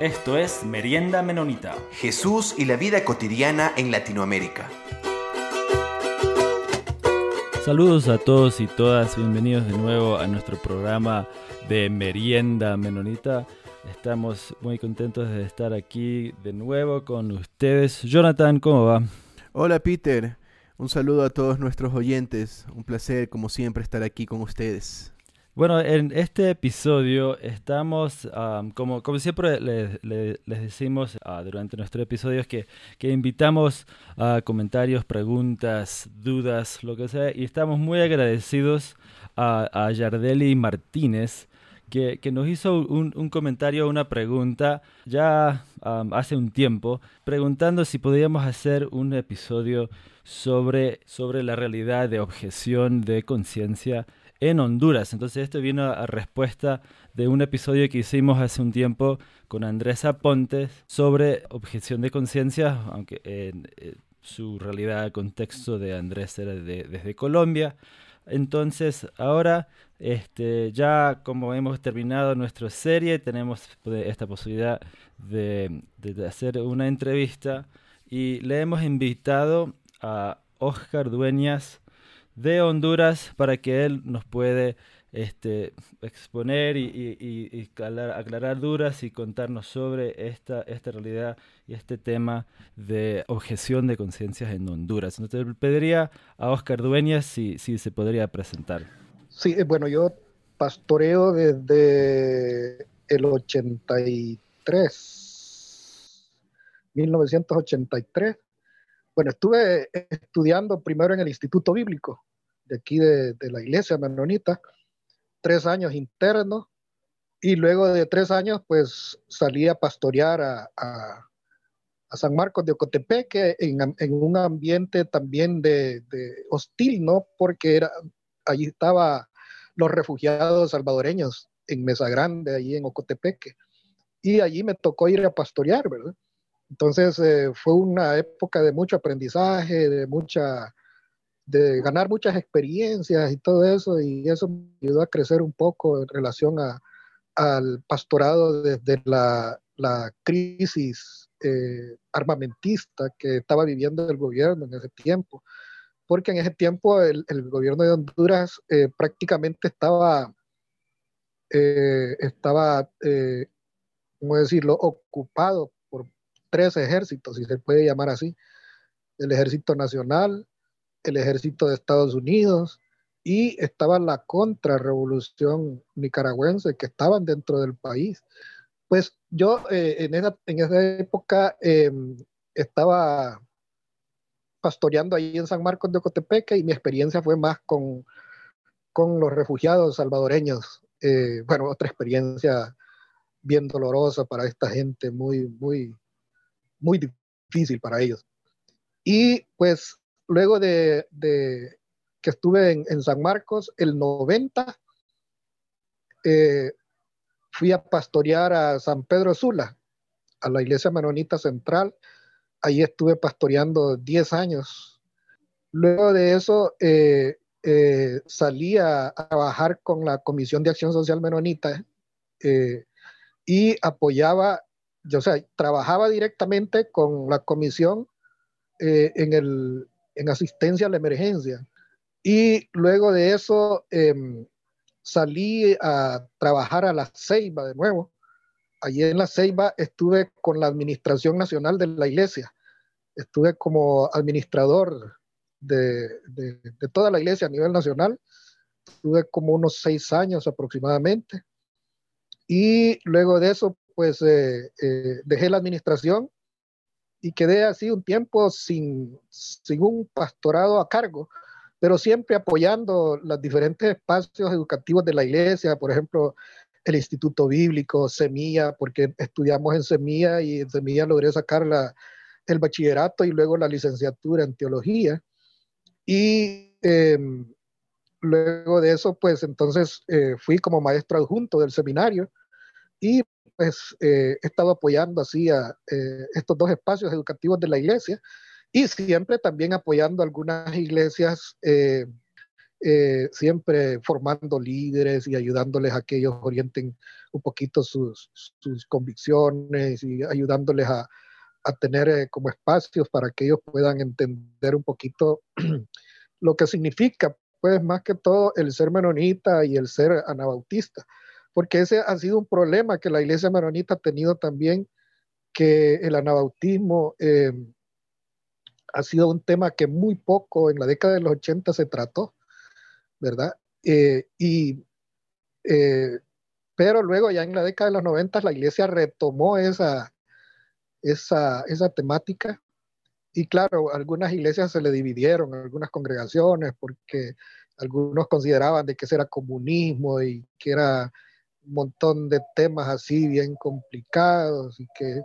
Esto es Merienda Menonita. Jesús y la vida cotidiana en Latinoamérica. Saludos a todos y todas, bienvenidos de nuevo a nuestro programa de Merienda Menonita. Estamos muy contentos de estar aquí de nuevo con ustedes. Jonathan, ¿cómo va? Hola Peter, un saludo a todos nuestros oyentes. Un placer, como siempre, estar aquí con ustedes. Bueno, en este episodio estamos, como, siempre les, decimos uh, durante nuestro episodio, que, invitamos a comentarios, preguntas, dudas, lo que sea, y estamos muy agradecidos a, a Yardeli Martínez, que, nos hizo un, comentario, una pregunta ya hace un tiempo, preguntando si podíamos hacer un episodio sobre, sobre la realidad de objeción de conciencia en Honduras. Entonces esto vino a respuesta de un episodio que hicimos hace un tiempo con Andrés Aponte sobre objeción de conciencia, aunque en, eh, su realidad, contexto de Andrés era desde Colombia. Entonces ahora este, ya como hemos terminado nuestra serie, tenemos esta posibilidad de, de hacer una entrevista y le hemos invitado a Oscar Dueñas, de Honduras para que él nos puede este, exponer y, aclarar, dudas y contarnos sobre esta, esta realidad y este tema de objeción de conciencias en Honduras. Entonces pediría a Oscar Dueñas si, si se podría presentar. Sí, eh, bueno, yo pastoreo desde el 83, 1983. Bueno, estuve estudiando primero en el Instituto Bíblico de aquí de, la iglesia menonita, tres años internos, y luego de tres años, pues salí a pastorear a, a, San Marcos de Ocotepeque en, en un ambiente también de, hostil, ¿no? Porque era, allí estaban los refugiados salvadoreños en Mesa Grande, allí en Ocotepeque, y allí me tocó ir a pastorear, ¿verdad? Entonces eh, fue una época de mucho aprendizaje, de mucha de ganar muchas experiencias y todo eso, y eso me ayudó a crecer un poco en relación a, al pastorado desde la, la crisis eh, armamentista que estaba viviendo el gobierno en ese tiempo, porque en ese tiempo el, el gobierno de Honduras eh, prácticamente estaba, eh, estaba ¿cómo decirlo?, ocupado por tres ejércitos, si se puede llamar así, el ejército nacional, el ejército de Estados Unidos y estaba la contrarrevolución nicaragüense que estaban dentro del país. Pues yo eh, en, esa, en, esa, época em, estaba pastoreando ahí en San Marcos de Ocotepeque y mi experiencia fue más con, con los refugiados salvadoreños. Eh, bueno, otra experiencia bien dolorosa para esta gente, muy, muy, muy difícil para ellos. Y pues luego de, que estuve en, San Marcos, el 90, eh, fui a pastorear a San Pedro Sula, a la iglesia menonita central. Ahí estuve pastoreando 10 años. Luego de eso, eh, eh, salí a, trabajar con la Comisión de Acción Social Menonita y apoyaba, o sea, trabajaba directamente con la comisión en el en asistencia a la emergencia. Y luego de eso em, salí a trabajar a la Ceiba de nuevo. Allí en la Ceiba estuve con la Administración Nacional de la Iglesia. Estuve como administrador de, de, toda la iglesia a nivel nacional. Estuve como unos seis años aproximadamente. Y luego de eso, pues eh, eh, dejé la administración y quedé así un tiempo sin, sin un pastorado a cargo, pero siempre apoyando los diferentes espacios educativos de la iglesia, por ejemplo, el Instituto Bíblico, Semilla, porque estudiamos en Semilla y en Semilla logré sacar la, el bachillerato y luego la licenciatura en teología. Y em, luego de eso, pues entonces eh, fui como maestro adjunto del seminario y pues eh, he estado apoyando así a eh, estos dos espacios educativos de la iglesia y siempre también apoyando algunas iglesias eh, eh, siempre formando líderes y ayudándoles a que ellos orienten un poquito sus, sus convicciones y ayudándoles a, a tener eh, como espacios para que ellos puedan entender un poquito lo que significa, pues más que todo, el ser menonita y el ser anabautista, porque ese ha sido un problema que la iglesia menonita ha tenido también, que el anabautismo eh, ha sido un tema que muy poco en la década de los 80 se trató, ¿verdad? Eh, y, pero luego ya en la década de los 90 la iglesia retomó esa, esa, esa temática. Y claro, algunas iglesias se le dividieron, algunas congregaciones, porque algunos consideraban de que eso era comunismo y que era montón de temas así bien complicados y que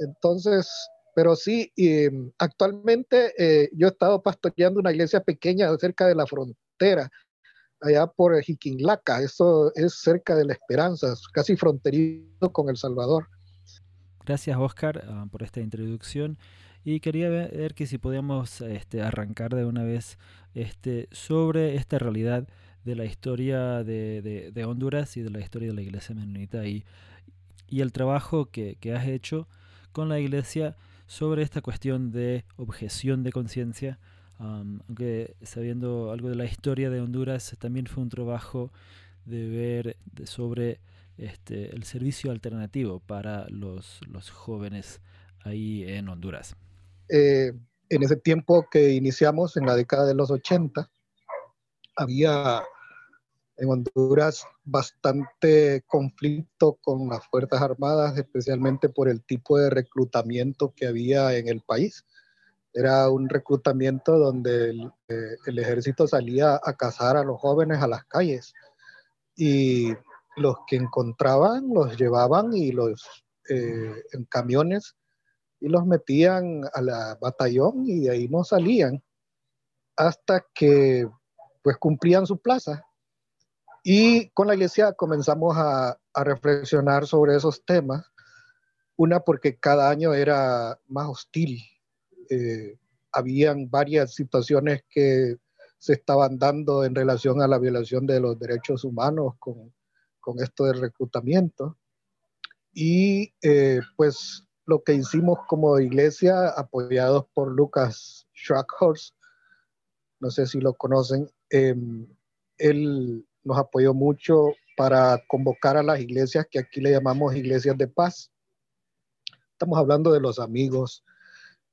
entonces, pero sí, y, actualmente eh, yo he estado pastoreando una iglesia pequeña cerca de la frontera, allá por Jiquinlaca, eso es cerca de la Esperanza, casi fronterizo con El Salvador. Gracias Oscar ah, por esta introducción y quería ver que si podíamos este, arrancar de una vez este, sobre esta realidad de la historia de, Honduras y de la historia de la iglesia menonita y, y el trabajo que, has hecho con la iglesia sobre esta cuestión de objeción de conciencia. aunque sabiendo algo de la historia de Honduras, también fue un trabajo de ver sobre este, el servicio alternativo para los, los jóvenes ahí en Honduras? Eh, en ese tiempo que iniciamos, en la década de los 80, había en Honduras bastante conflicto con las Fuerzas Armadas, especialmente por el tipo de reclutamiento que había en el país. Era un reclutamiento donde el, eh, ejército salía a cazar a los jóvenes a las calles y los que encontraban los llevaban y los eh, en camiones y los metían a la batallón y de ahí no salían hasta que pues cumplían su plaza. Y con la iglesia comenzamos a, a reflexionar sobre esos temas. Una porque cada año era más hostil. Eh, habían varias situaciones que se estaban dando en relación a la violación de los derechos humanos con con esto del reclutamiento. Y eh, pues lo que hicimos como iglesia, apoyados por Lucas Schwackhorst, no sé si lo conocen, em, él nos apoyó mucho para convocar a las iglesias que aquí le llamamos iglesias de paz. Estamos hablando de los amigos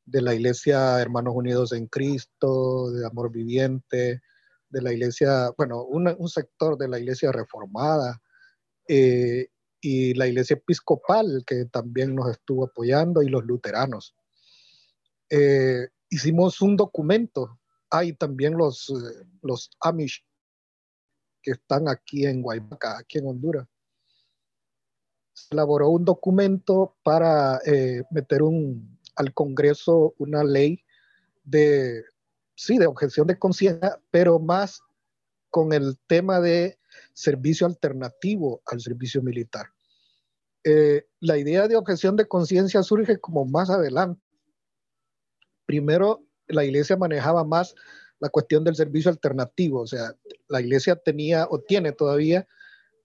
de la iglesia Hermanos Unidos en Cristo, de Amor Viviente, de la iglesia, bueno, un sector de la iglesia reformada, eh, y la iglesia episcopal, que también nos estuvo apoyando, y los luteranos. Eh, hicimos un documento, hay también los, eh, los Amish que están aquí en Guaymaca, aquí en Honduras. Se elaboró un documento para meter un, al Congreso una ley de, sí, de objeción de conciencia, pero más con el tema de servicio alternativo al servicio militar. Eh, la idea de objeción de conciencia surge como más adelante. Primero, la iglesia manejaba más la cuestión del servicio alternativo, o sea, la iglesia tenía o tiene todavía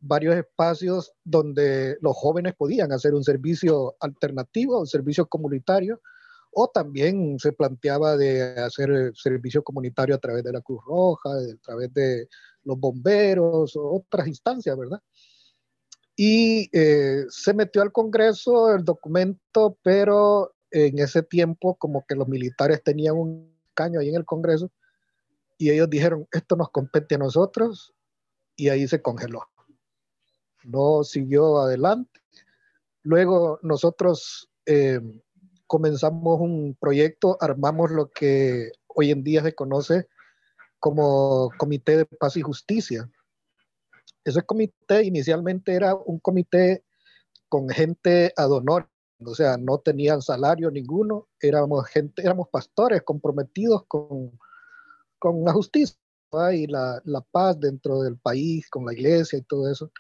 varios espacios donde los jóvenes podían hacer un servicio alternativo, un servicio comunitario, o también se planteaba de hacer servicio comunitario a través de la Cruz Roja, a través de los bomberos, otras instancias, ¿verdad? Y eh, se metió al Congreso el documento, pero en ese tiempo como que los militares tenían un caño ahí en el Congreso y ellos dijeron, esto nos compete a nosotros y ahí se congeló. No siguió adelante. Luego nosotros eh, comenzamos un proyecto, armamos lo que hoy en día se conoce como Comité de Paz y Justicia. Ese comité inicialmente era un comité con gente ad honor, o sea, no tenían salario ninguno, éramos gente, éramos pastores comprometidos con, con la justicia y la, paz dentro del país, con la iglesia y todo eso.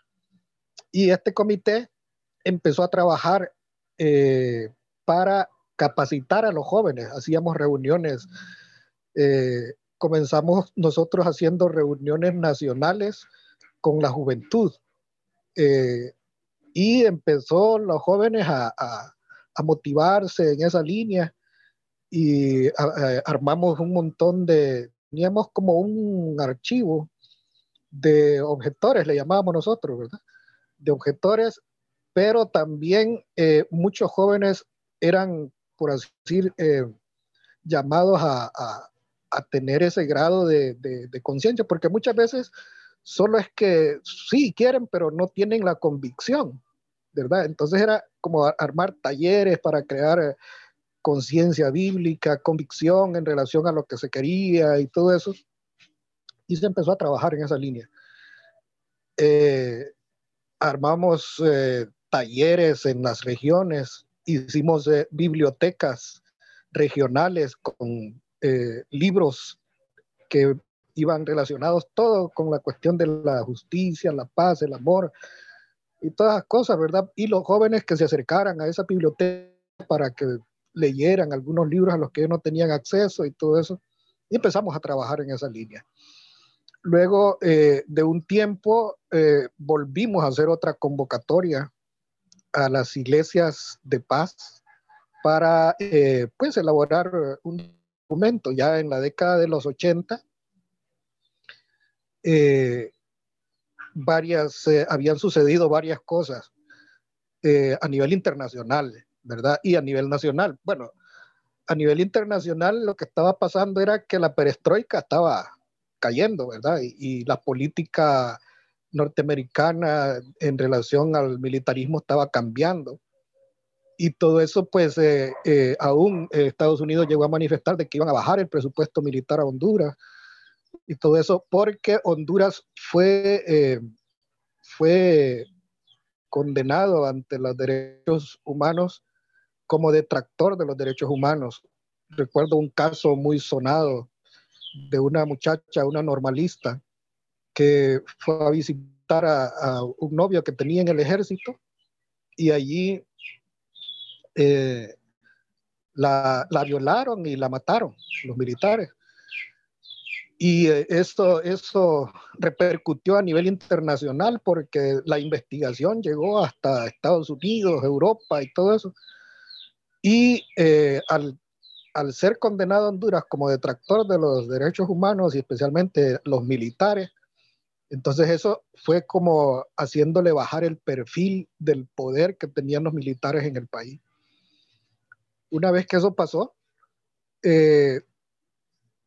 Y este comité empezó a trabajar eh, para capacitar a los jóvenes. Hacíamos reuniones eh, comenzamos nosotros haciendo reuniones nacionales con la juventud. Eh, y empezó los jóvenes a, motivarse en esa línea y armamos un montón de, teníamos como un archivo de objetores, le llamábamos nosotros, ¿verdad? De objetores, pero también eh, muchos jóvenes eran, por así decir, eh, llamados a, tener ese grado de, de conciencia, porque muchas veces solo es que sí quieren, pero no tienen la convicción, ¿verdad? Entonces era como armar talleres para crear conciencia bíblica, convicción en relación a lo que se quería y todo eso. Y se empezó a trabajar en esa línea. Eh, armamos eh, talleres en las regiones, hicimos bibliotecas regionales con libros que iban relacionados todo con la cuestión de la justicia, la paz, el amor y todas las cosas, ¿verdad? Y los jóvenes que se acercaran a esa biblioteca para que leyeran algunos libros a los que no tenían acceso y todo eso. Y empezamos a trabajar en esa línea. Luego eh, de un tiempo eh, volvimos a hacer otra convocatoria a las iglesias de paz para eh, pues elaborar un documento ya en la década de los 80 eh, varias, eh, habían sucedido varias cosas eh, a nivel internacional, ¿verdad? Y a nivel nacional. Bueno, a nivel internacional lo que estaba pasando era que la perestroika estaba cayendo, ¿verdad? Y, la política norteamericana en relación al militarismo estaba cambiando. Y todo eso, pues, aún Estados Unidos llegó a manifestar de que iban a bajar el presupuesto militar a Honduras y todo eso, porque Honduras fue, eh, fue condenado ante los derechos humanos como detractor de los derechos humanos. Recuerdo un caso muy sonado de una muchacha, una normalista, que fue a visitar a, un novio que tenía en el ejército y allí eh, la, la violaron y la mataron los militares. Y eh, esto, eso repercutió a nivel internacional porque la investigación llegó hasta Estados Unidos, Europa y todo eso. Y eh, al, al, ser condenado Honduras como detractor de los derechos humanos y especialmente los militares, entonces eso fue como haciéndole bajar el perfil del poder que tenían los militares en el país. Una vez que eso pasó, eh,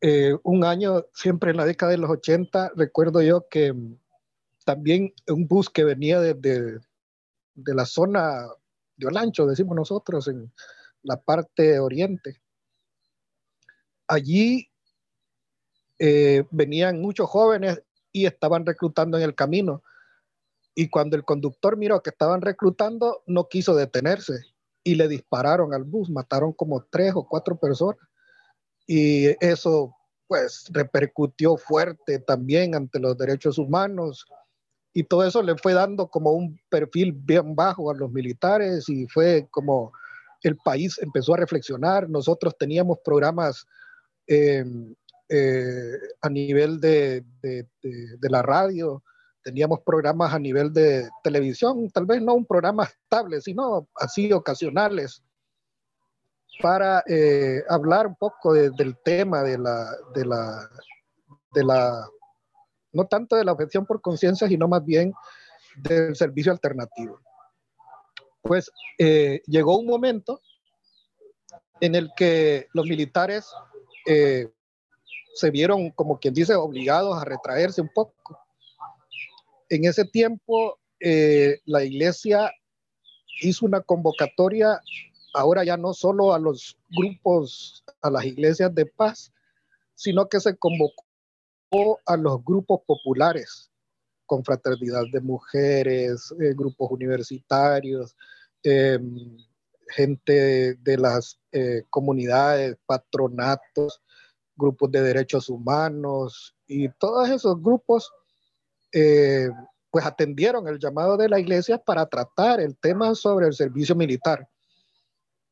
eh, un año, siempre en la década de los 80, recuerdo yo que también un bus que venía de, de, la zona de Olancho, decimos nosotros, en la parte oriente. Allí eh, venían muchos jóvenes y estaban reclutando en el camino. Y cuando el conductor miró que estaban reclutando, no quiso detenerse y le dispararon al bus, mataron como tres o cuatro personas y eso pues repercutió fuerte también ante los derechos humanos y todo eso le fue dando como un perfil bien bajo a los militares y fue como el país empezó a reflexionar. Nosotros teníamos programas em, eh, a nivel de, de, la radio, teníamos programas a nivel de televisión, tal vez no un programa estable, sino así ocasionales para eh, hablar un poco del tema de la, de la, de la, no tanto de la objeción por conciencia, sino más bien del servicio alternativo. Pues eh, llegó un momento en el que los militares eh, se vieron, como quien dice, obligados a retraerse un poco. En ese tiempo, la iglesia hizo una convocatoria ahora ya no solo a los grupos, a las iglesias de paz, sino que se convocó a los grupos populares, con fraternidad de mujeres, eh, grupos universitarios, em, gente de las eh, comunidades, patronatos, grupos de derechos humanos y todos esos grupos eh, pues atendieron el llamado de la iglesia para tratar el tema sobre el servicio militar.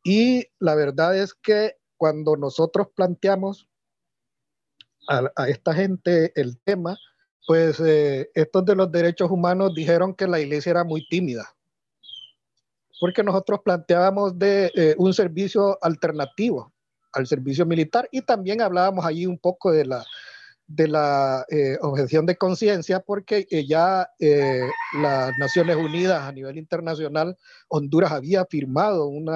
Y la verdad es que cuando nosotros planteamos a, esta gente el tema, pues eh, estos de los derechos humanos dijeron que la iglesia era muy tímida, porque nosotros planteábamos eh, un servicio alternativo al servicio militar y también hablábamos allí un poco de la, de la eh, objeción de conciencia, porque ya las Naciones Unidas a nivel internacional, Honduras había firmado un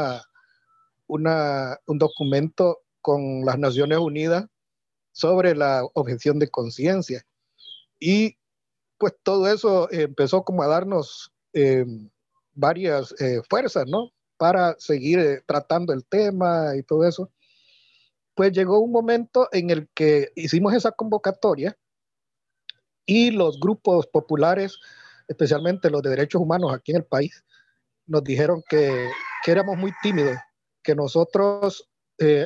documento con las Naciones Unidas sobre la objeción de conciencia. Y pues todo eso empezó como a darnos eh, varias eh, fuerzas, ¿no? Para seguir eh, tratando el tema y todo eso. Pues llegó un momento en el que hicimos esa convocatoria y los grupos populares, especialmente los de derechos humanos aquí en el país, nos dijeron que, que éramos muy tímidos, que nosotros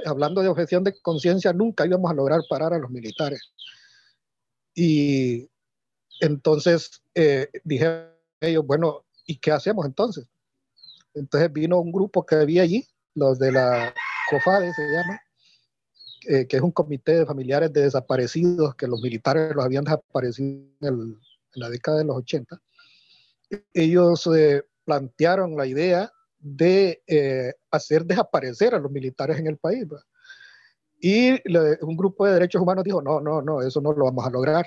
hablando de objeción de conciencia, nunca íbamos a lograr parar a los militares. Y entonces eh, dije ellos, bueno, ¿y qué hacemos entonces? Entonces vino un grupo que había allí, los de la COFADE se llama, eh, que es un comité de familiares de desaparecidos, que los militares los habían desaparecido en, la década de los 80. Ellos plantearon la idea de eh, hacer desaparecer a los militares en el país. Y un grupo de derechos humanos dijo, no, no, no, eso no lo vamos a lograr.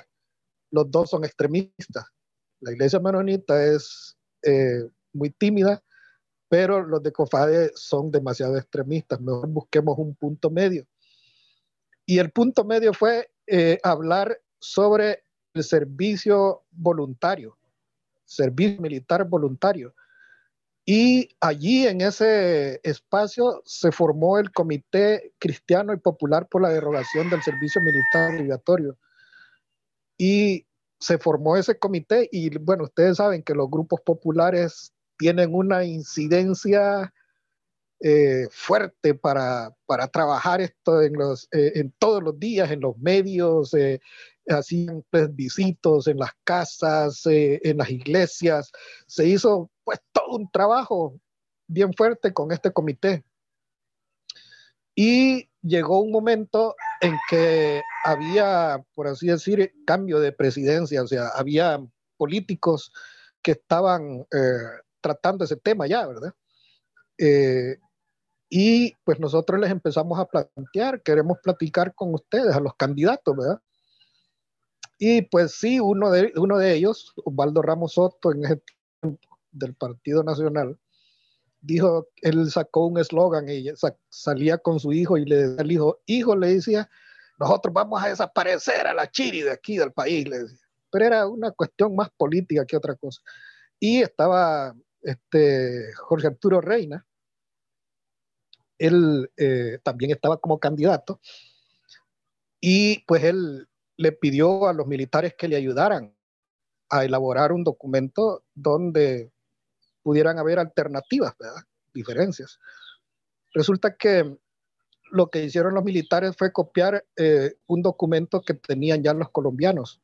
Los dos son extremistas. La iglesia menonita es eh, muy tímida, pero los de COFADE son demasiado extremistas. Mejor busquemos un punto medio. Y el punto medio fue eh, hablar sobre el servicio voluntario, servicio militar voluntario. Y allí en ese espacio se formó el Comité Cristiano y Popular por la Derogación del Servicio Militar Obligatorio. Y se formó ese comité y bueno, ustedes saben que los grupos populares tienen una incidencia eh, fuerte para, para, trabajar esto en, los, eh, en todos los días, en los medios, eh, hacían visitos en las casas, eh, en las iglesias. Se hizo pues todo un trabajo bien fuerte con este comité. Y llegó un momento en que había, por así decir, cambio de presidencia, o sea, había políticos que estaban eh, tratando ese tema ya, ¿verdad? Eh, y pues nosotros les empezamos a plantear, queremos platicar con ustedes, a los candidatos, ¿verdad? Y pues sí, uno de, uno de ellos, Osvaldo Ramos Soto, en ese tiempo del Partido Nacional, dijo, él sacó un eslogan y salía con su hijo y le decía al hijo, hijo, le decía, nosotros vamos a desaparecer a la Chiri de aquí del país. Pero era una cuestión más política que otra cosa. Y estaba este, Jorge Arturo Reina, él eh, también estaba como candidato, y pues él le pidió a los militares que le ayudaran a elaborar un documento donde pudieran haber alternativas, diferencias. Resulta que lo que hicieron los militares fue copiar eh, un documento que tenían ya los colombianos.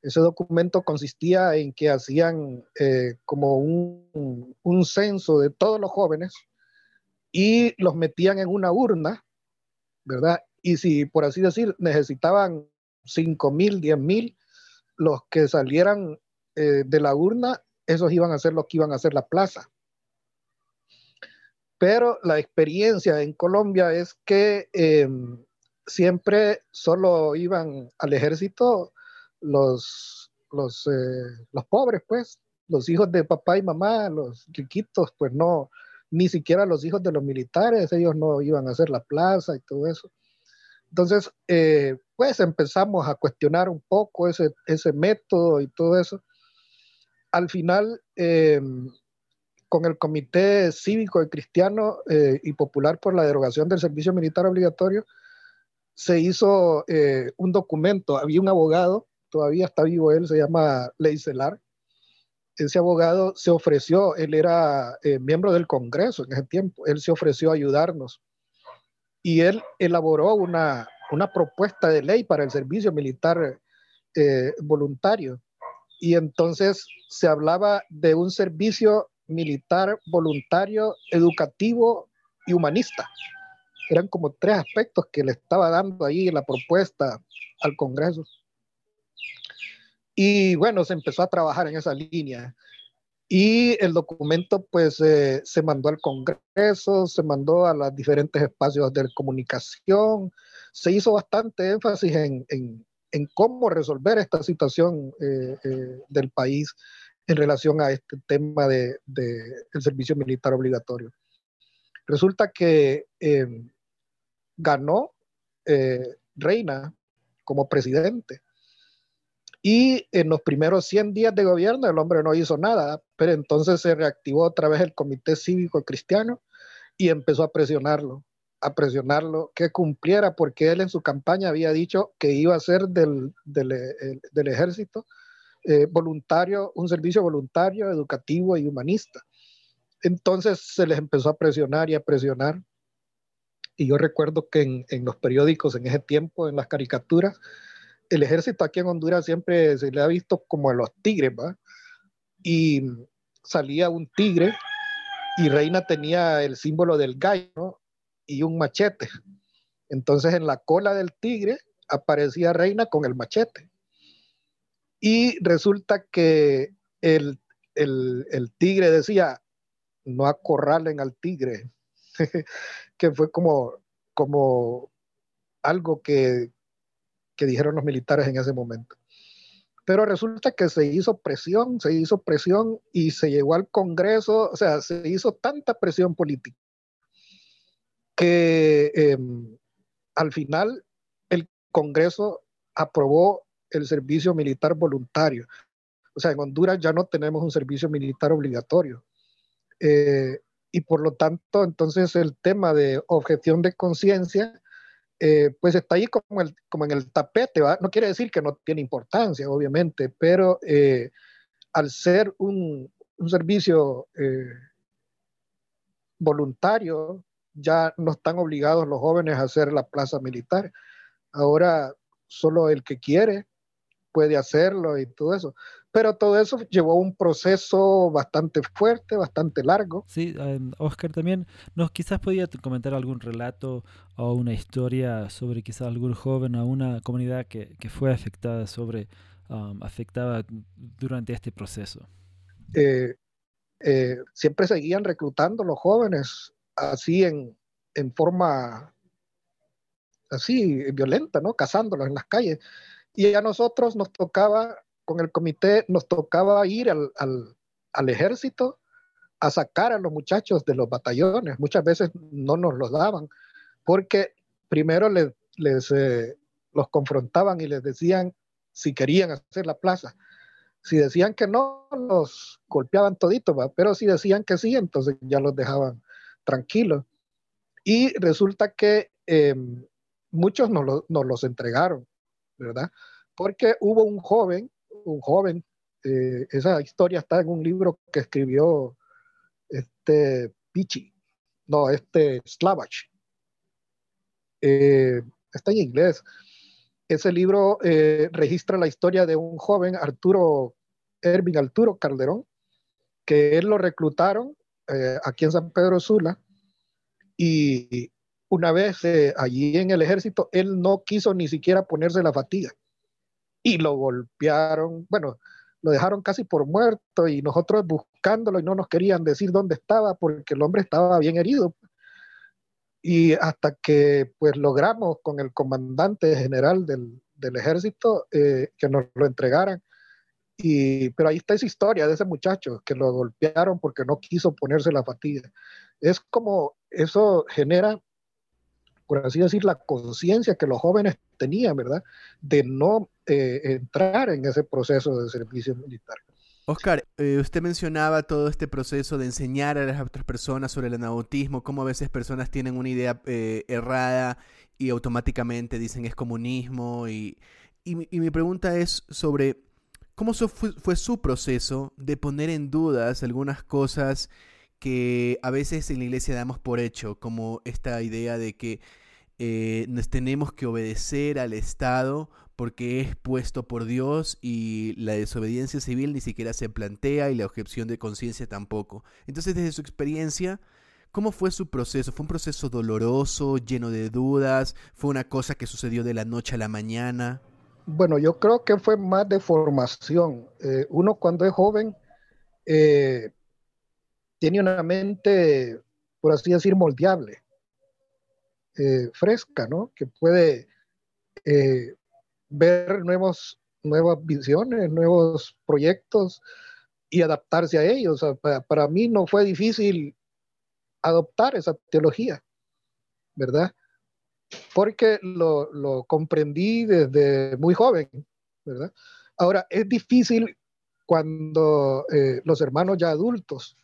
Ese documento consistía en que hacían eh, como un, un censo de todos los jóvenes y los metían en una urna, ¿verdad? Y si, por así decir, necesitaban 5 mil, 10 mil, los que salieran eh, de la urna, esos iban a ser los que iban a hacer la plaza. Pero la experiencia en Colombia es que em, siempre solo iban al ejército los, los, eh, los pobres, pues, los hijos de papá y mamá, los riquitos, pues no, ni siquiera los hijos de los militares, ellos no iban a hacer la plaza y todo eso. Entonces, eh, pues empezamos a cuestionar un poco ese, ese método y todo eso. Al final, eh, con el Comité Cívico y Cristiano eh, y Popular por la derogación del servicio militar obligatorio, se hizo un documento. Había un abogado, todavía está vivo él, se llama Leicelar. Ese abogado se ofreció, él era miembro del Congreso en ese tiempo, él se ofreció a ayudarnos y él elaboró una, una propuesta de ley para el servicio militar eh, voluntario. Y entonces se hablaba de un servicio militar voluntario, educativo y humanista. Eran como tres aspectos que le estaba dando ahí la propuesta al Congreso. Y bueno, se empezó a trabajar en esa línea. Y el documento pues eh, se mandó al Congreso, se mandó a los diferentes espacios de comunicación, se hizo bastante énfasis en, en, en cómo resolver esta situación eh, eh, del país en relación a este tema del de, servicio militar obligatorio. Resulta que ganó Reina como presidente y en los primeros 100 días de gobierno el hombre no hizo nada, pero entonces se reactivó otra vez el Comité Cívico Cristiano y empezó a presionarlo, a presionarlo que cumpliera, porque él en su campaña había dicho que iba a ser del, del, del ejército eh, voluntario, un servicio voluntario, educativo y humanista. Entonces se les empezó a presionar y a presionar. Y yo recuerdo que en, en los periódicos en ese tiempo, en las caricaturas, el ejército aquí en Honduras siempre se le ha visto como a los tigres, ¿va? Y salía un tigre y Reina tenía el símbolo del gallo y un machete. Entonces en la cola del tigre aparecía Reina con el machete. Y resulta que el, el tigre decía, no acorralen al tigre, que fue como, como algo que, que dijeron los militares en ese momento. Pero resulta que se hizo presión, se hizo presión y se llegó al Congreso, o sea, se hizo tanta presión política que em, al final el Congreso aprobó el servicio militar voluntario. O sea, en Honduras ya no tenemos un servicio militar obligatorio. Eh, y por lo tanto, entonces el tema de objeción de conciencia eh, pues está ahí como, en el tapete, no quiere decir que no tiene importancia, obviamente, pero eh, al ser un, servicio voluntario, ya no están obligados los jóvenes a hacer la plaza militar. Ahora solo el que quiere puede hacerlo y todo eso. Pero todo eso llevó un proceso bastante fuerte, bastante largo. Sí, Oscar también nos quizás podía comentar algún relato o una historia sobre quizás algún joven o una comunidad que, que fue afectada sobre afectada durante este proceso. Eh, eh, siempre seguían reclutando los jóvenes así en, en forma así violenta, ¿no? Cazándolos en las calles. Y a nosotros nos tocaba con el comité nos tocaba ir al, al, al, ejército a sacar a los muchachos de los batallones. Muchas veces no nos los daban porque primero les, les eh, los confrontaban y les decían si querían hacer la plaza. Si decían que no, los golpeaban toditos, pero si decían que sí, entonces ya los dejaban tranquilos. Y resulta que eh, muchos nos los entregaron, ¿verdad? Porque hubo un joven un joven. Eh, esa historia está en un libro que escribió este Pichi, no, este Slavach. Eh, está en inglés. Ese libro eh, registra la historia de un joven, Arturo, Ervin Arturo Calderón, que él lo reclutaron aquí en San Pedro Sula y una vez allí en el ejército, él no quiso ni siquiera ponerse la fatiga y lo golpearon, bueno, lo dejaron casi por muerto y nosotros buscándolo y no nos querían decir dónde estaba porque el hombre estaba bien herido. Y hasta que pues logramos con el comandante general del, del ejército eh, que nos lo entregaran. Y, pero ahí está esa historia de ese muchacho que lo golpearon porque no quiso ponerse la fatiga. Es como eso genera por así decir, la conciencia que los jóvenes tenían, ¿verdad? De no eh, entrar en ese proceso de servicio militar. Oscar, eh, usted mencionaba todo este proceso de enseñar a las otras personas sobre el anabautismo, cómo a veces personas tienen una idea eh, errada y automáticamente dicen es comunismo. Y, y, mi pregunta es sobre cómo fue, fue, su proceso de poner en dudas algunas cosas que a veces en la iglesia damos por hecho, como esta idea de que eh, nos tenemos que obedecer al Estado porque es puesto por Dios y la desobediencia civil ni siquiera se plantea y la objeción de conciencia tampoco. Entonces, desde su experiencia, ¿Cómo fue su proceso? ¿Fue un proceso doloroso, lleno de dudas? ¿Fue una cosa que sucedió de la noche a la mañana? Bueno, yo creo que fue más de formación. Eh, uno cuando es joven eh, tiene una mente, por así decir, moldeable, eh, fresca, ¿no? Que puede ver nuevos, nuevas visiones, nuevos proyectos y adaptarse a ellos. para, mí no fue difícil adoptar esa teología, ¿verdad? Porque lo, comprendí desde muy joven, ¿verdad? Ahora, es difícil cuando eh, los hermanos ya adultos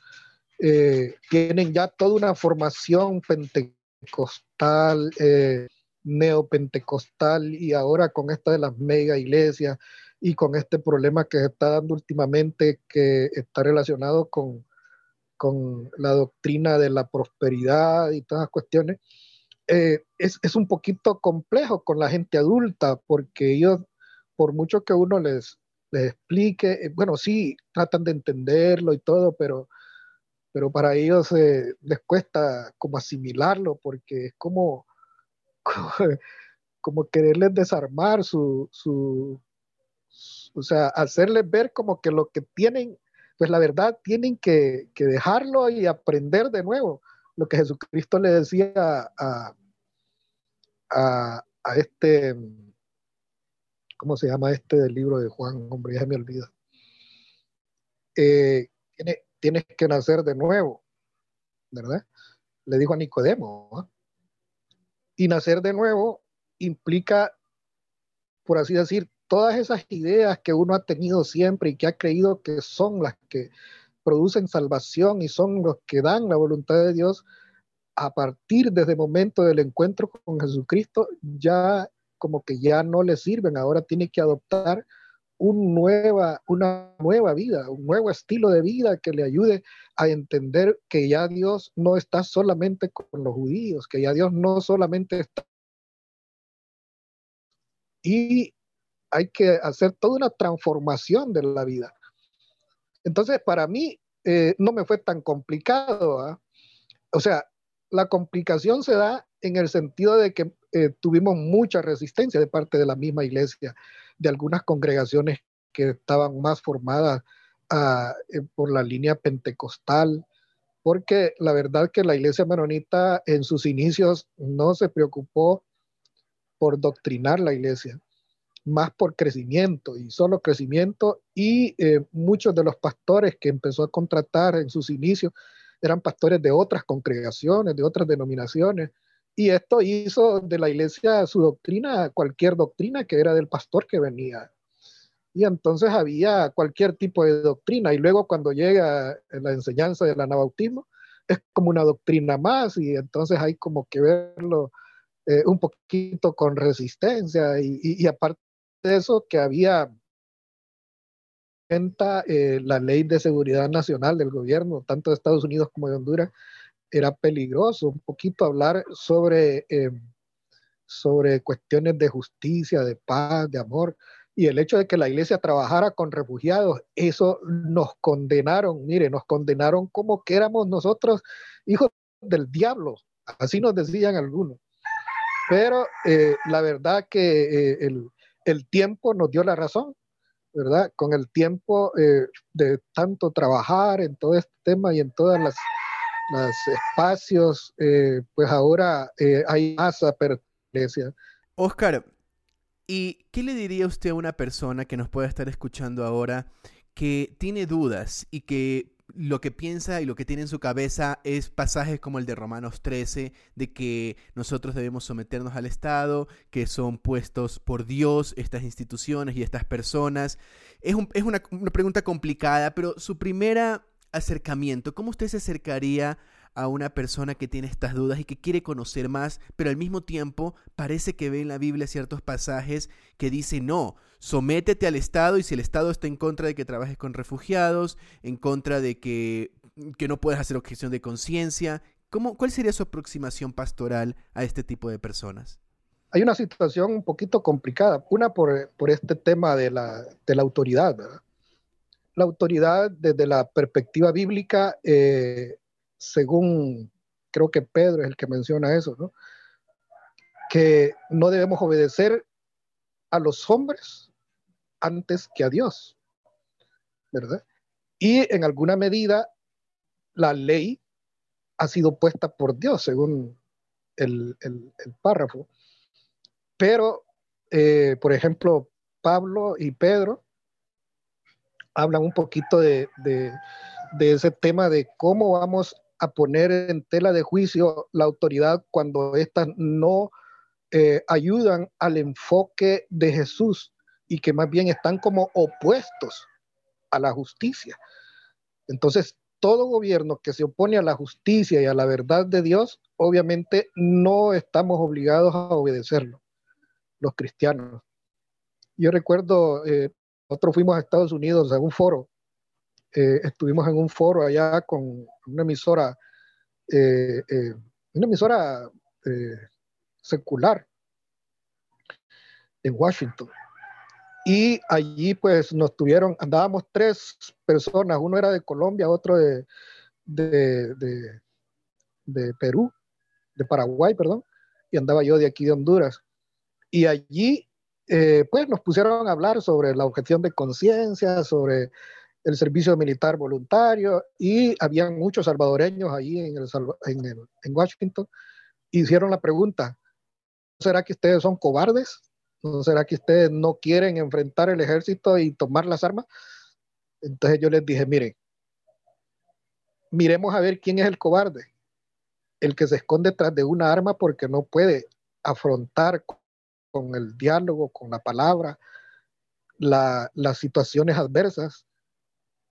eh, tienen ya toda una formación pentecostal, eh, neopentecostal y ahora con esta de las mega iglesias y con este problema que se está dando últimamente que está relacionado con, con la doctrina de la prosperidad y todas las cuestiones, eh, es, es, un poquito complejo con la gente adulta porque ellos, por mucho que uno les, les explique, eh, bueno, sí, tratan de entenderlo y todo, pero, pero para ellos eh, les cuesta como asimilarlo porque es como como, quererles desarmar su, su, o sea, hacerles ver como que lo que tienen, pues la verdad tienen que, dejarlo y aprender de nuevo. Lo que Jesucristo le decía a, a, este, ¿cómo se llama este del libro de Juan? Hombre, ya me olvida. Eh, tienes, que nacer de nuevo, ¿verdad? Le dijo a Nicodemo. Y nacer de nuevo implica, por así decir, todas esas ideas que uno ha tenido siempre y que ha creído que son las que producen salvación y son los que dan la voluntad de Dios, a partir desde el momento del encuentro con Jesucristo, ya como que ya no le sirven, ahora tiene que adoptar una nueva vida, un nuevo estilo de vida que le ayude a entender que ya Dios no está solamente con los judíos, que ya Dios no solamente está... Y hay que hacer toda una transformación de la vida. Entonces, para mí eh, no me fue tan complicado. ¿ah? O sea, la complicación se da en el sentido de que eh, tuvimos mucha resistencia de parte de la misma iglesia de algunas congregaciones que estaban más formadas ah, eh, por la línea pentecostal, porque la verdad que la iglesia menonita en sus inicios no se preocupó por doctrinar la iglesia, más por crecimiento y solo crecimiento y eh, muchos de los pastores que empezó a contratar en sus inicios eran pastores de otras congregaciones, de otras denominaciones, y esto hizo de la iglesia su doctrina, cualquier doctrina que era del pastor que venía. Y entonces había cualquier tipo de doctrina. Y luego cuando llega la enseñanza del anabautismo, es como una doctrina más y entonces hay como que verlo eh, un poquito con resistencia. Y, aparte de eso, que había eh, la ley de seguridad nacional del gobierno, tanto de Estados Unidos como de Honduras, era peligroso, un poquito hablar sobre, eh, sobre cuestiones de justicia, de paz, de amor. Y el hecho de que la iglesia trabajara con refugiados, eso nos condenaron, mire, nos condenaron como que éramos nosotros hijos del diablo, así nos decían algunos. Pero eh, la verdad que eh, el, el, tiempo nos dio la razón, ¿verdad? Con el tiempo de tanto trabajar en todo este tema y en todas las espacios, eh, pues ahora eh, hay más apertura. Oscar, ¿y qué le diría usted a una persona que nos pueda estar escuchando ahora que tiene dudas y que lo que piensa y lo que tiene en su cabeza es pasajes como el de Romanos 13, de que nosotros debemos someternos al Estado, que son puestos por Dios estas instituciones y estas personas. Es, es una, una, pregunta complicada, pero su primera acercamiento, ¿cómo usted se acercaría a una persona que tiene estas dudas y que quiere conocer más, pero al mismo tiempo parece que ve en la Biblia ciertos pasajes que dicen, no, sométete al Estado y si el Estado está en contra de que trabajes con refugiados, en contra de que, que no puedes hacer objeción de conciencia, ¿cuál sería su aproximación pastoral a este tipo de personas? Hay una situación un poquito complicada, una por, este tema de la, de la autoridad, ¿verdad? la autoridad desde la perspectiva bíblica, eh, según creo que Pedro es el que menciona eso, ¿no? Que no debemos obedecer a los hombres antes que a Dios, ¿verdad? Y en alguna medida la ley ha sido puesta por Dios, según el, párrafo. Pero, eh, por ejemplo, Pablo y Pedro hablan un poquito de, ese tema de cómo vamos a poner en tela de juicio la autoridad cuando éstas no eh, ayudan al enfoque de Jesús y que más bien están como opuestos a la justicia. Entonces, todo gobierno que se opone a la justicia y a la verdad de Dios, obviamente no estamos obligados a obedecerlo, los cristianos. Yo recuerdo, eh, nosotros fuimos a Estados Unidos a un foro, eh, estuvimos en un foro allá con una emisora, eh, una emisora secular en Washington. Y allí pues nos tuvieron, andábamos tres personas, uno era de Colombia, otro de, de, de, Perú, de Paraguay, perdón, y andaba yo de aquí de Honduras. Y allí eh, pues nos pusieron a hablar sobre la objeción de conciencia, sobre el servicio militar voluntario y habían muchos salvadoreños en, en Washington. Hicieron la pregunta, ¿será que ustedes son cobardes? ¿No será que ustedes no quieren enfrentar el ejército y tomar las armas? Entonces yo les dije, miren, miremos a ver quién es el cobarde, el que se esconde tras de una arma porque no puede afrontar con el diálogo, con la palabra, las situaciones adversas,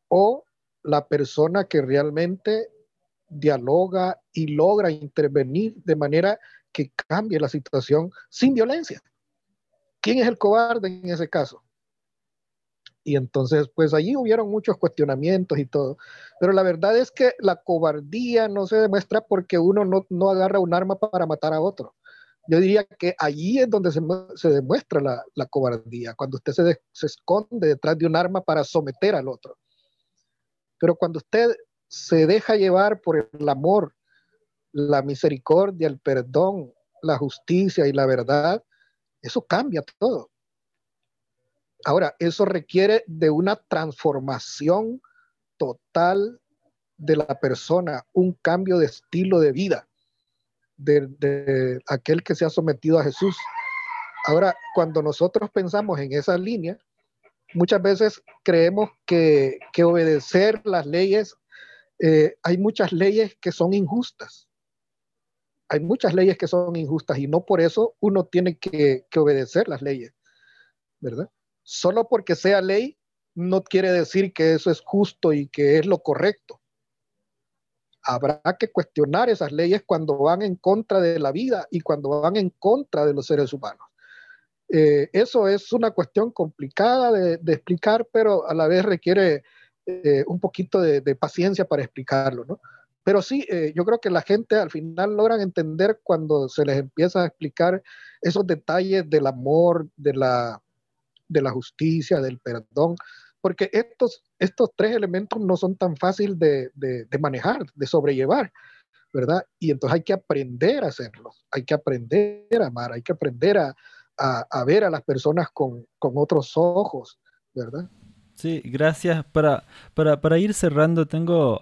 o la persona que realmente dialoga y logra intervenir de manera que cambie la situación sin violencia. ¿Quién es el cobarde en ese caso? Y entonces, pues allí hubieron muchos cuestionamientos y todo. Pero la verdad es que la cobardía no se demuestra porque uno no, agarra un arma para matar a otro. Yo diría que allí es donde se, demuestra la, cobardía, cuando usted se, se esconde detrás de un arma para someter al otro. Pero cuando usted se deja llevar por el amor, la misericordia, el perdón, la justicia y la verdad, eso cambia todo. Ahora, eso requiere de una transformación total de la persona, un cambio de estilo de vida de, aquel que se ha sometido a Jesús. Ahora, cuando nosotros pensamos en esa línea, muchas veces creemos que, obedecer las leyes, eh, hay muchas leyes que son injustas hay muchas leyes que son injustas y no por eso uno tiene que, obedecer las leyes, ¿verdad? Solo porque sea ley no quiere decir que eso es justo y que es lo correcto. Habrá que cuestionar esas leyes cuando van en contra de la vida y cuando van en contra de los seres humanos. Eh, eso es una cuestión complicada de, explicar, pero a la vez requiere eh, un poquito de, de, paciencia para explicarlo, ¿no? Pero sí, eh, yo creo que la gente al final logran entender cuando se les empieza a explicar esos detalles del amor, de la, de la justicia, del perdón, porque estos, estos tres elementos no son tan fáciles de, de, manejar, de sobrellevar, ¿verdad? Y entonces hay que aprender a hacerlos, hay que aprender a amar, hay que aprender a, a, ver a las personas con, con otros ojos, ¿verdad? Sí, gracias. Para, para, para ir cerrando, tengo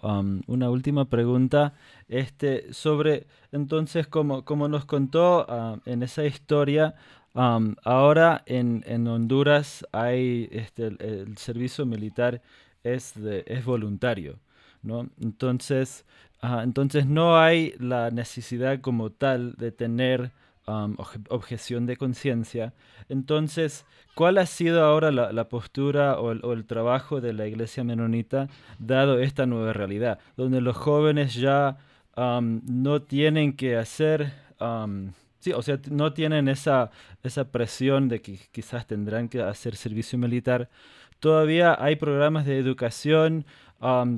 una última pregunta este, sobre, entonces, como, como nos contó en esa historia, ahora en, en, Honduras hay este, el, servicio militar es, de, es voluntario, ¿no? Entonces, entonces no hay la necesidad como tal de tener objeción de conciencia. Entonces, ¿cuál ha sido ahora la, postura o el, trabajo de la iglesia menonita dado esta nueva realidad, donde los jóvenes ya no tienen que hacer... Sí, o sea, no tienen esa, esa presión de que quizás tendrán que hacer servicio militar. Todavía hay programas de educación,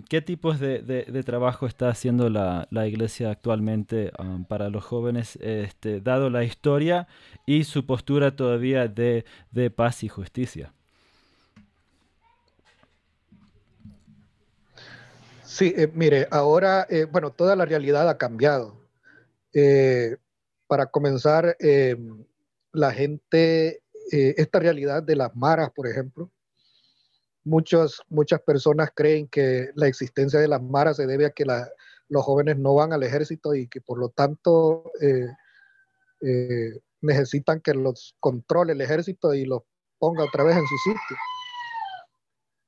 ¿Qué tipos de, trabajo está haciendo la, iglesia actualmente para los jóvenes, este, dado la historia y su postura todavía de, paz y justicia? Sí, eh, mire, ahora, eh, bueno, toda la realidad ha cambiado. Eh, para comenzar, em, la gente, eh, esta realidad de las maras, por ejemplo, muchas, muchas personas creen que la existencia de las maras se debe a que los jóvenes no van al ejército y que por lo tanto eh, eh, necesitan que los controle el ejército y los ponga otra vez en su sitio.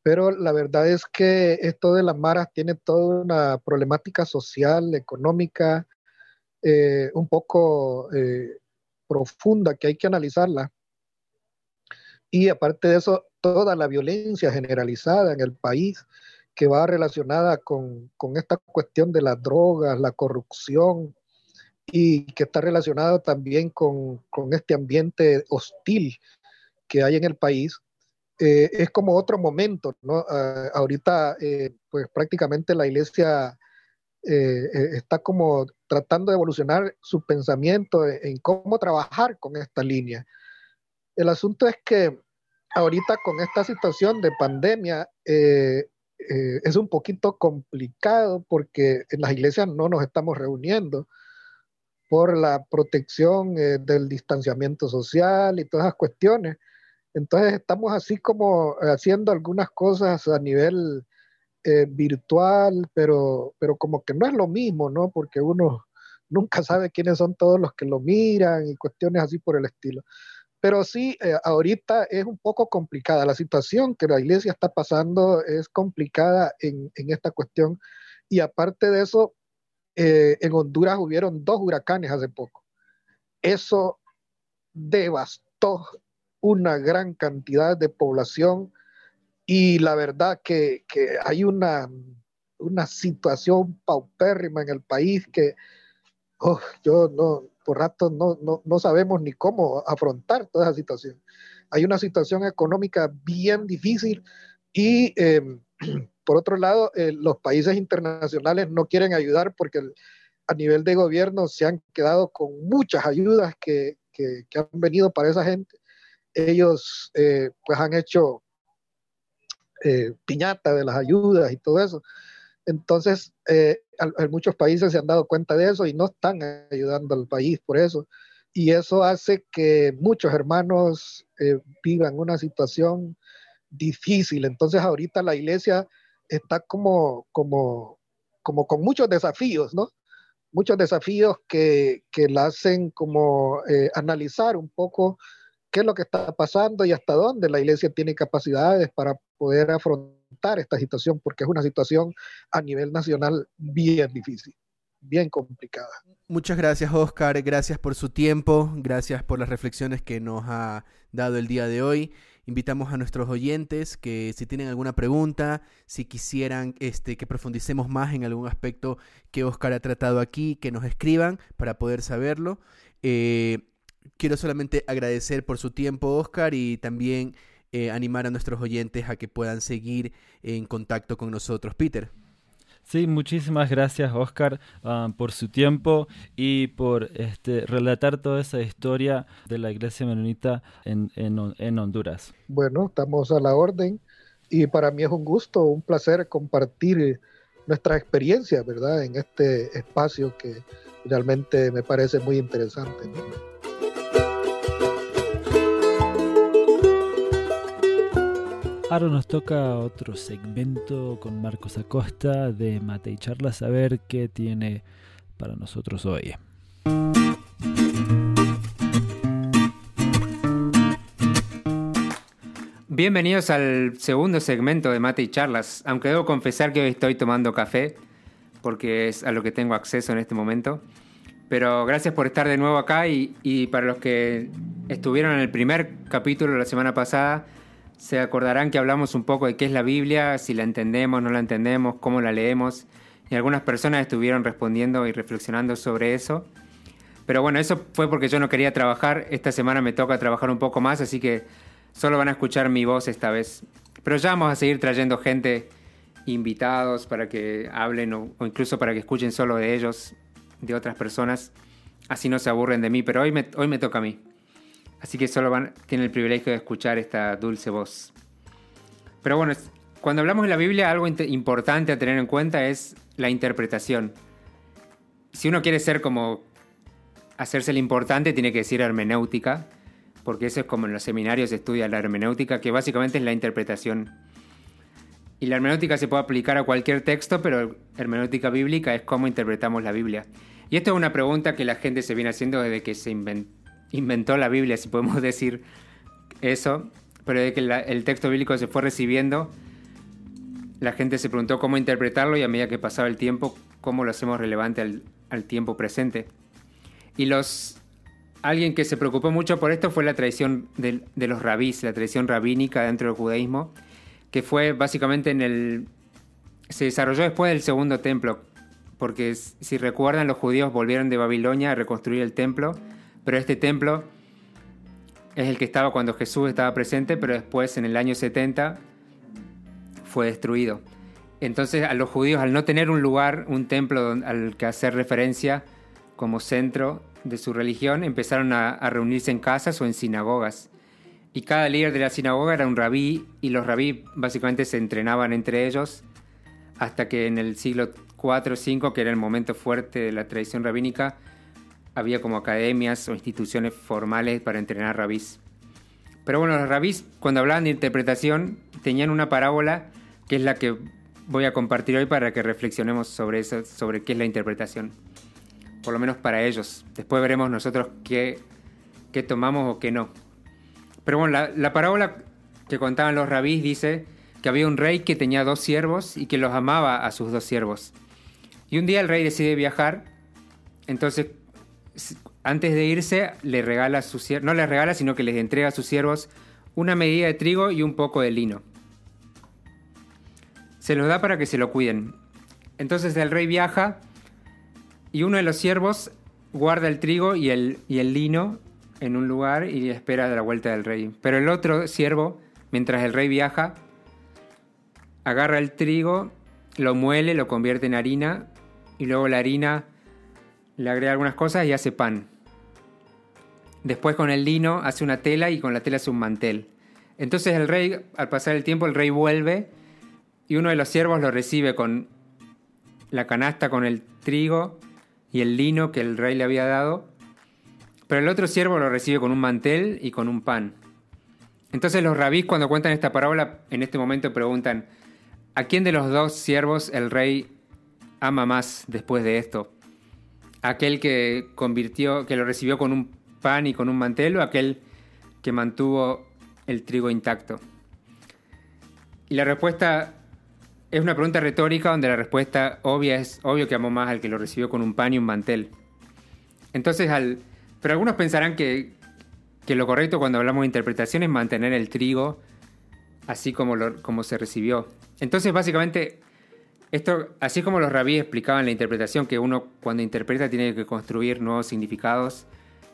Pero la verdad es que esto de las maras tiene toda una problemática social, económica, un poco profunda que hay que analizarla. Y aparte de eso, toda la violencia generalizada en el país que va relacionada con, con esta cuestión de las drogas, la corrupción y que está relacionada también con, con este ambiente hostil que hay en el país, eh, es como otro momento, ¿no? Ah, ahorita, eh, pues prácticamente la iglesia eh, está como tratando de evolucionar su pensamiento en, cómo trabajar con esta línea. El asunto es que ahorita con esta situación de pandemia eh, eh, es un poquito complicado porque en las iglesias no nos estamos reuniendo por la protección eh, del distanciamiento social y todas esas cuestiones. Entonces estamos así como haciendo algunas cosas a nivel virtual, pero, pero como que no es lo mismo, ¿no? Porque uno nunca sabe quiénes son todos los que lo miran y cuestiones así por el estilo. Pero sí, eh, ahorita es un poco complicada. La situación que la iglesia está pasando es complicada en, esta cuestión. Y aparte de eso, eh, en Honduras hubieron dos huracanes hace poco. Eso devastó una gran cantidad de población y la verdad que, hay una, una situación paupérrima en el país que oh, yo no, por rato no, no, sabemos ni cómo afrontar toda esa situación. Hay una situación económica bien difícil y em, por otro lado, eh, los países internacionales no quieren ayudar porque a nivel de gobierno se han quedado con muchas ayudas que, que, han venido para esa gente. Ellos eh, pues han hecho eh, piñata de las ayudas y todo eso. Entonces, eh, muchos países se han dado cuenta de eso y no están ayudando al país por eso. Y eso hace que muchos hermanos eh, vivan una situación difícil. Entonces, ahorita la iglesia está como, como, como con muchos desafíos, ¿no? Muchos desafíos que, que la hacen como eh, analizar un poco qué es lo que está pasando y hasta dónde la iglesia tiene capacidades para poder afrontar esta situación, porque es una situación a nivel nacional bien difícil, bien complicada. Muchas gracias, Oscar. Gracias por su tiempo. Gracias por las reflexiones que nos ha dado el día de hoy. Invitamos a nuestros oyentes que si tienen alguna pregunta, si quisieran este, que profundicemos más en algún aspecto que Oscar ha tratado aquí, que nos escriban para poder saberlo. Eh, quiero solamente agradecer por su tiempo, Oscar, y también eh, animar a nuestros oyentes a que puedan seguir en contacto con nosotros. Peter. Sí, muchísimas gracias Oscar um, por su tiempo y por este, relatar toda esa historia de la iglesia menonita en, en, Honduras. Bueno, estamos a la orden y para mí es un gusto, un placer compartir nuestra experiencia, ¿verdad? En este espacio que realmente me parece muy interesante. Ahora nos toca otro segmento con Marcos Acosta de Mate y Charlas a ver qué tiene para nosotros hoy. Bienvenidos al segundo segmento de Mate y Charlas, aunque debo confesar que hoy estoy tomando café porque es a lo que tengo acceso en este momento. Pero gracias por estar de nuevo acá y, y para los que estuvieron en el primer capítulo la semana pasada, se acordarán que hablamos un poco de qué es la Biblia, si la entendemos, no la entendemos, cómo la leemos. Y algunas personas estuvieron respondiendo y reflexionando sobre eso. Pero bueno, eso fue porque yo no quería trabajar. Esta semana me toca trabajar un poco más, así que solo van a escuchar mi voz esta vez. Pero ya vamos a seguir trayendo gente, invitados, para que hablen o, incluso para que escuchen solo de ellos, de otras personas. Así no se aburren de mí, pero hoy me, hoy me toca a mí. Así que solo van, el privilegio de escuchar esta dulce voz. Pero bueno, cuando hablamos de la Biblia, algo importante a tener en cuenta es la interpretación. Si uno quiere ser como hacerse el importante, tiene que decir hermenéutica, porque eso es como en los seminarios se estudia la hermenéutica, que básicamente es la interpretación. Y la hermenéutica se puede aplicar a cualquier texto, pero hermenéutica bíblica es cómo interpretamos la Biblia. Y esto es una pregunta que la gente se viene haciendo desde que se inventó la Biblia, si podemos decir eso, pero desde que el texto bíblico se fue recibiendo, la gente se preguntó cómo interpretarlo y a medida que pasaba el tiempo, cómo lo hacemos relevante al, tiempo presente. Y los alguien que se preocupó mucho por esto fue la tradición de, de, los rabís, la tradición rabínica dentro del judaísmo, que fue básicamente en el... se desarrolló después del segundo templo, porque si recuerdan los judíos volvieron de Babilonia a reconstruir el templo, pero este templo es el que estaba cuando Jesús estaba presente, pero después en el año 70 fue destruido. Entonces a los judíos al no tener un lugar, un templo al que hacer referencia como centro de su religión, empezaron a, reunirse en casas o en sinagogas. Y cada líder de la sinagoga era un rabí y los rabí básicamente se entrenaban entre ellos hasta que en el siglo 4 o 5, que era el momento fuerte de la tradición rabínica, había como academias o instituciones formales para entrenar rabís. Pero bueno, los rabís, cuando hablaban de interpretación, tenían una parábola que es la que voy a compartir hoy para que reflexionemos sobre eso, sobre qué es la interpretación. Por lo menos para ellos. Después veremos nosotros qué, qué tomamos o qué no. Pero bueno, la, la parábola que contaban los rabís dice que había un rey que tenía dos siervos y que los amaba a sus dos siervos. Y un día el rey decide viajar, entonces antes de irse le regala no les regala, sino que les entrega a sus siervos una medida de trigo y un poco de lino. Se los da para que se lo cuiden. Entonces el rey viaja y uno de los siervos guarda el trigo y el, y el lino en un lugar y espera la vuelta del rey. Pero el otro siervo, mientras el rey viaja, agarra el trigo, lo muele, lo convierte en harina y luego la harina le agrega algunas cosas y hace pan. Después con el lino hace una tela y con la tela hace un mantel. Entonces el rey, al pasar el tiempo, el rey vuelve y uno de los siervos lo recibe con la canasta con el trigo y el lino que el rey le había dado, pero el otro siervo lo recibe con un mantel y con un pan. Entonces los rabís cuando cuentan esta parábola en este momento preguntan, ¿a quién de los dos siervos el rey ama más después de esto? ¿Aquel que convirtió, que lo recibió con un pan y con un mantel o aquel que mantuvo el trigo intacto? Y la respuesta es una pregunta retórica donde la respuesta obvia es obvio que amó más al que lo recibió con un pan y un mantel. Entonces, al, pero algunos pensarán que, que lo correcto cuando hablamos de interpretación es mantener el trigo así como, como se recibió. Entonces, básicamente, esto, así como los rabíes explicaban la interpretación, que uno cuando interpreta tiene que construir nuevos significados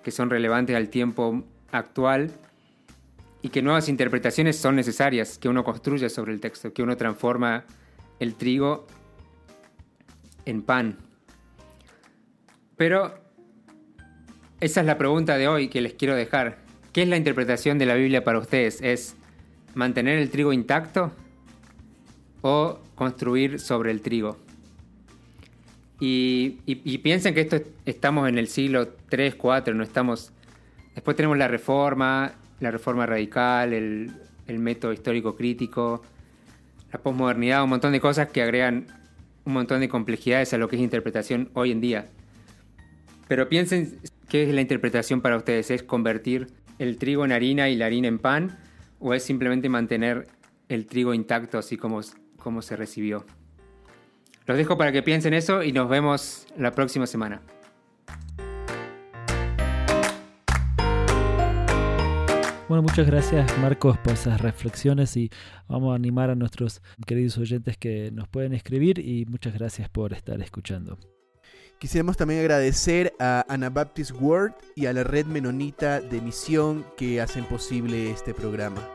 que son relevantes al tiempo actual y que nuevas interpretaciones son necesarias, que uno construye sobre el texto, que uno transforma el trigo en pan. Pero esa es la pregunta de hoy que les quiero dejar. ¿Qué es la interpretación de la Biblia para ustedes? ¿Es mantener el trigo intacto o construir sobre el trigo? Y, piensen que esto estamos en el siglo 3, 4, no estamos... Después tenemos la reforma, la reforma radical, el, el método histórico crítico, la posmodernidad, un montón de cosas que agregan un montón de complejidades a lo que es interpretación hoy en día. Pero piensen qué es la interpretación para ustedes. ¿Es convertir el trigo en harina y la harina en pan? ¿O es simplemente mantener el trigo intacto así como, como se recibió? Los dejo para que piensen eso y nos vemos la próxima semana. Bueno, muchas gracias Marcos por esas reflexiones y vamos a animar a nuestros queridos oyentes que nos pueden escribir y muchas gracias por estar escuchando. Quisiéramos también agradecer a Anabaptist World y a la red menonita de misión que hacen posible este programa.